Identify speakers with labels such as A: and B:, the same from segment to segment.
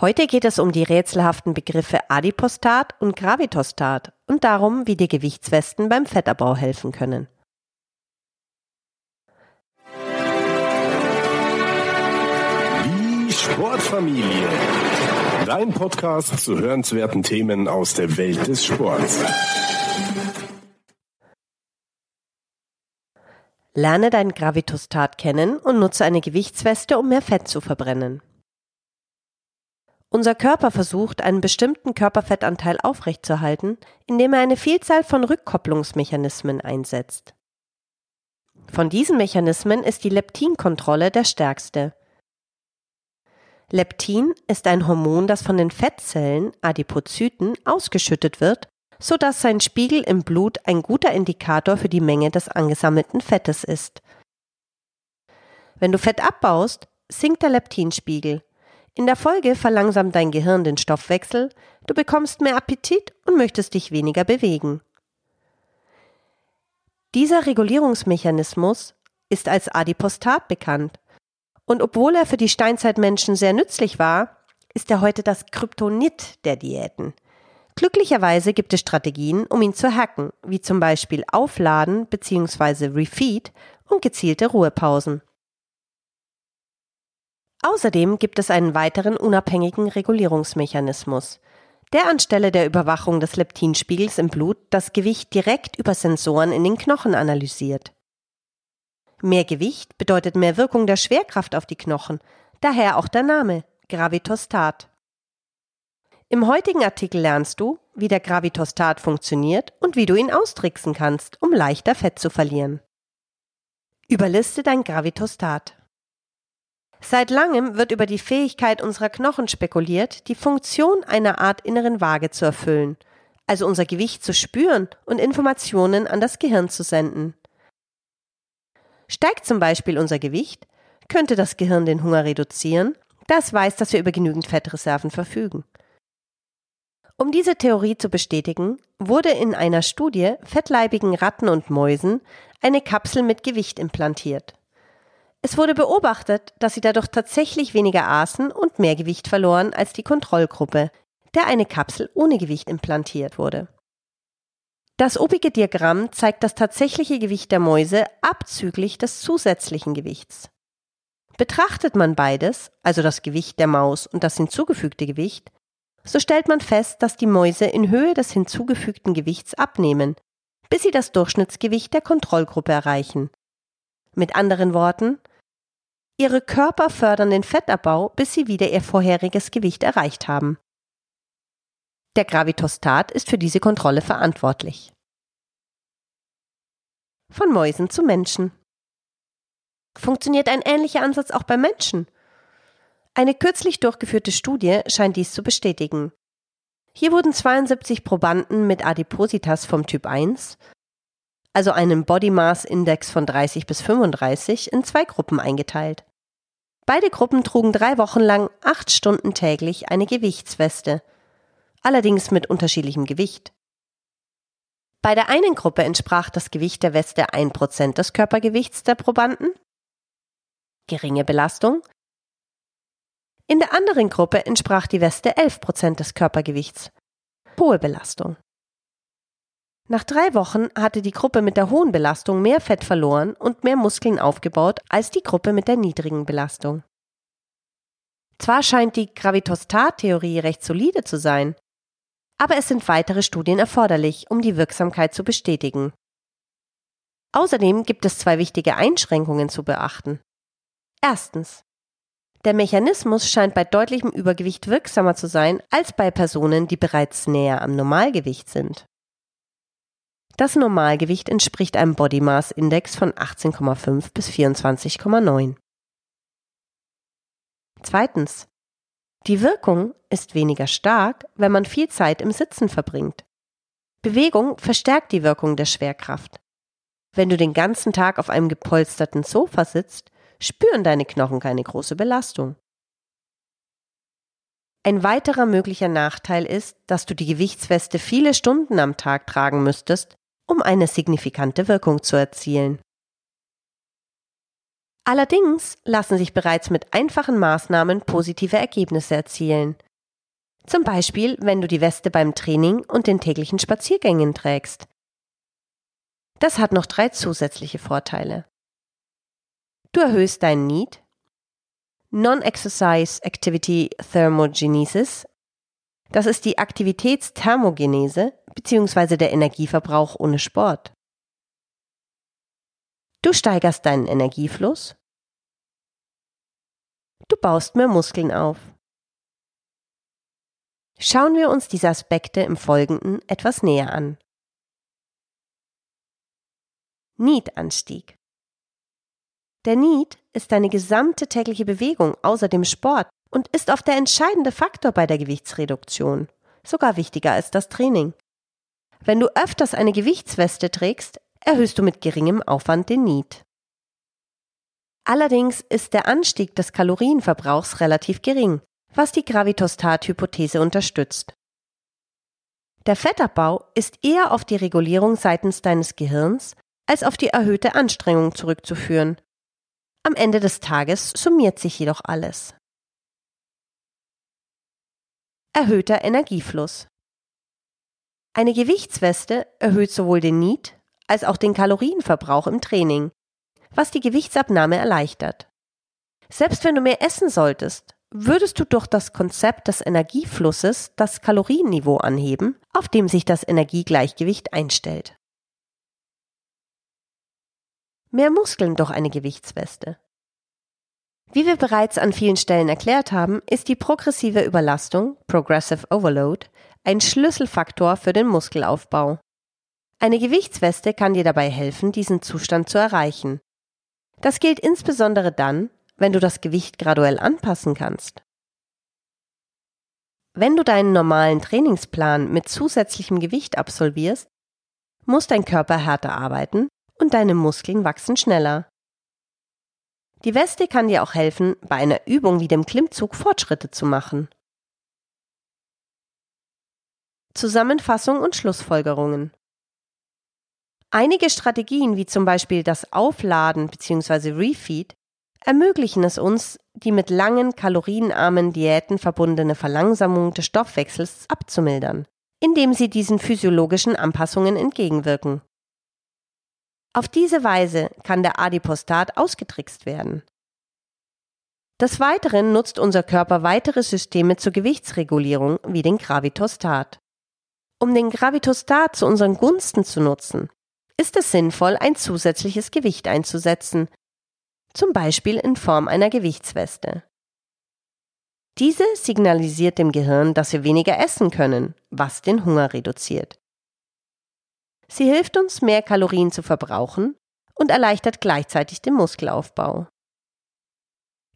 A: Heute geht es um die rätselhaften Begriffe Adipostat und Gravitostat und darum, wie dir Gewichtswesten beim Fettabbau helfen können.
B: Die Sportfamilie. Dein Podcast zu hörenswerten Themen aus der Welt des Sports.
A: Lerne dein Gravitostat kennen und nutze eine Gewichtsweste, um mehr Fett zu verbrennen. Unser Körper versucht, einen bestimmten Körperfettanteil aufrechtzuerhalten, indem er eine Vielzahl von Rückkopplungsmechanismen einsetzt. Von diesen Mechanismen ist die Leptinkontrolle der stärkste. Leptin ist ein Hormon, das von den Fettzellen, Adipozyten, ausgeschüttet wird so dass sein Spiegel im Blut ein guter Indikator für die Menge des angesammelten Fettes ist. Wenn du Fett abbaust, sinkt der Leptinspiegel. In der Folge verlangsamt dein Gehirn den Stoffwechsel, du bekommst mehr Appetit und möchtest dich weniger bewegen. Dieser Regulierungsmechanismus ist als Adipostat bekannt. Und obwohl er für die Steinzeitmenschen sehr nützlich war, ist er heute das Kryptonit der Diäten. Glücklicherweise gibt es Strategien, um ihn zu hacken, wie zum Beispiel Aufladen bzw. Refeed und gezielte Ruhepausen. Außerdem gibt es einen weiteren unabhängigen Regulierungsmechanismus, der anstelle der Überwachung des Leptinspiegels im Blut das Gewicht direkt über Sensoren in den Knochen analysiert. Mehr Gewicht bedeutet mehr Wirkung der Schwerkraft auf die Knochen, daher auch der Name Gravitostat. Im heutigen Artikel lernst du, wie der Gravitostat funktioniert und wie du ihn austricksen kannst, um leichter Fett zu verlieren. Überliste dein Gravitostat. Seit langem wird über die Fähigkeit unserer Knochen spekuliert, die Funktion einer Art inneren Waage zu erfüllen, also unser Gewicht zu spüren und Informationen an das Gehirn zu senden. Steigt zum Beispiel unser Gewicht, könnte das Gehirn den Hunger reduzieren, das weiß, dass wir über genügend Fettreserven verfügen. Um diese Theorie zu bestätigen, wurde in einer Studie fettleibigen Ratten und Mäusen eine Kapsel mit Gewicht implantiert. Es wurde beobachtet, dass sie dadurch tatsächlich weniger aßen und mehr Gewicht verloren als die Kontrollgruppe, der eine Kapsel ohne Gewicht implantiert wurde. Das obige Diagramm zeigt das tatsächliche Gewicht der Mäuse abzüglich des zusätzlichen Gewichts. Betrachtet man beides, also das Gewicht der Maus und das hinzugefügte Gewicht, so stellt man fest, dass die Mäuse in Höhe des hinzugefügten Gewichts abnehmen, bis sie das Durchschnittsgewicht der Kontrollgruppe erreichen. Mit anderen Worten, ihre Körper fördern den Fettabbau, bis sie wieder ihr vorheriges Gewicht erreicht haben. Der Gravitostat ist für diese Kontrolle verantwortlich. Von Mäusen zu Menschen. Funktioniert ein ähnlicher Ansatz auch bei Menschen? Eine kürzlich durchgeführte Studie scheint dies zu bestätigen. Hier wurden 72 Probanden mit Adipositas vom Typ 1, also einem Body Mass Index von 30 bis 35, in zwei Gruppen eingeteilt. Beide Gruppen trugen drei Wochen lang acht Stunden täglich eine Gewichtsweste, allerdings mit unterschiedlichem Gewicht. Bei der einen Gruppe entsprach das Gewicht der Weste 1% des Körpergewichts der Probanden. Geringe Belastung, in der anderen Gruppe entsprach die Weste 11 Prozent des Körpergewichts. Hohe Belastung. Nach drei Wochen hatte die Gruppe mit der hohen Belastung mehr Fett verloren und mehr Muskeln aufgebaut als die Gruppe mit der niedrigen Belastung. Zwar scheint die Gravitostat-Theorie recht solide zu sein, aber es sind weitere Studien erforderlich, um die Wirksamkeit zu bestätigen. Außerdem gibt es zwei wichtige Einschränkungen zu beachten. Erstens. Der Mechanismus scheint bei deutlichem Übergewicht wirksamer zu sein als bei Personen, die bereits näher am Normalgewicht sind. Das Normalgewicht entspricht einem Body Mass Index von 18,5 bis 24,9. Zweitens. Die Wirkung ist weniger stark, wenn man viel Zeit im Sitzen verbringt. Bewegung verstärkt die Wirkung der Schwerkraft. Wenn du den ganzen Tag auf einem gepolsterten Sofa sitzt, spüren deine Knochen keine große Belastung. Ein weiterer möglicher Nachteil ist, dass du die Gewichtsweste viele Stunden am Tag tragen müsstest, um eine signifikante Wirkung zu erzielen. Allerdings lassen sich bereits mit einfachen Maßnahmen positive Ergebnisse erzielen, Zum Beispiel, wenn du die Weste beim Training und den täglichen Spaziergängen trägst. Das hat noch drei zusätzliche Vorteile. Du erhöhst deinen Need, Non-Exercise Activity Thermogenesis, das ist die Aktivitätsthermogenese bzw. der Energieverbrauch ohne Sport. Du steigerst deinen Energiefluss. Du baust mehr Muskeln auf. Schauen wir uns diese Aspekte im Folgenden etwas näher an. Need-Anstieg. Der Need ist deine gesamte tägliche Bewegung außer dem Sport und ist oft der entscheidende Faktor bei der Gewichtsreduktion. Sogar wichtiger als das Training. Wenn du öfters eine Gewichtsweste trägst, erhöhst du mit geringem Aufwand den Need. Allerdings ist der Anstieg des Kalorienverbrauchs relativ gering, was die Gravitostat-Hypothese unterstützt. Der Fettabbau ist eher auf die Regulierung seitens deines Gehirns als auf die erhöhte Anstrengung zurückzuführen. Am Ende des Tages summiert sich jedoch alles. Erhöhter Energiefluss. Eine Gewichtsweste erhöht sowohl den Need als auch den Kalorienverbrauch im Training, was die Gewichtsabnahme erleichtert. Selbst wenn du mehr essen solltest, würdest du durch das Konzept des Energieflusses das Kalorienniveau anheben, auf dem sich das Energiegleichgewicht einstellt. Mehr Muskeln durch eine Gewichtsweste. Wie wir bereits an vielen Stellen erklärt haben, ist die progressive Überlastung, Progressive Overload, ein Schlüsselfaktor für den Muskelaufbau. Eine Gewichtsweste kann dir dabei helfen, diesen Zustand zu erreichen. Das gilt insbesondere dann, wenn du das Gewicht graduell anpassen kannst. Wenn du deinen normalen Trainingsplan mit zusätzlichem Gewicht absolvierst, muss dein Körper härter arbeiten und deine Muskeln wachsen schneller. Die Weste kann dir auch helfen, bei einer Übung wie dem Klimmzug Fortschritte zu machen. Zusammenfassung und Schlussfolgerungen. Einige Strategien wie zum Beispiel das Aufladen bzw. Refeed ermöglichen es uns, die mit langen, kalorienarmen Diäten verbundene Verlangsamung des Stoffwechsels abzumildern, indem sie diesen physiologischen Anpassungen entgegenwirken. Auf diese Weise kann der Adipostat ausgetrickst werden. Des Weiteren nutzt unser Körper weitere Systeme zur Gewichtsregulierung wie den Gravitostat. Um den Gravitostat zu unseren Gunsten zu nutzen, ist es sinnvoll, ein zusätzliches Gewicht einzusetzen, zum Beispiel in Form einer Gewichtsweste. Diese signalisiert dem Gehirn, dass wir weniger essen können, was den Hunger reduziert. Sie hilft uns, mehr Kalorien zu verbrauchen und erleichtert gleichzeitig den Muskelaufbau.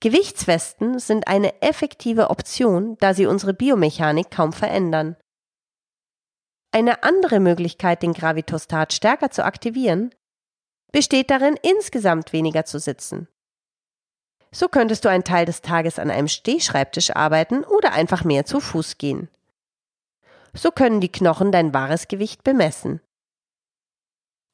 A: Gewichtswesten sind eine effektive Option, da sie unsere Biomechanik kaum verändern. Eine andere Möglichkeit, den Gravitostat stärker zu aktivieren, besteht darin, insgesamt weniger zu sitzen. So könntest du einen Teil des Tages an einem Stehschreibtisch arbeiten oder einfach mehr zu Fuß gehen. So können die Knochen dein wahres Gewicht bemessen.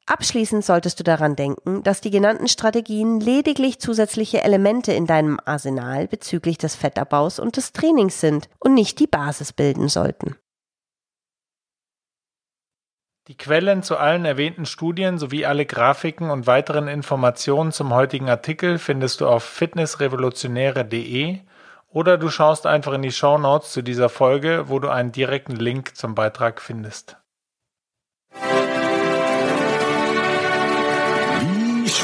A: Abschließend solltest du daran denken, dass die genannten Strategien lediglich zusätzliche Elemente in deinem Arsenal bezüglich des Fettabbaus und des Trainings sind und nicht die Basis bilden sollten.
C: Die Quellen zu allen erwähnten Studien sowie alle Grafiken und weiteren Informationen zum heutigen Artikel findest du auf fitnessrevolutionäre.de oder du schaust einfach in die Show Notes zu dieser Folge, wo du einen direkten Link zum Beitrag findest.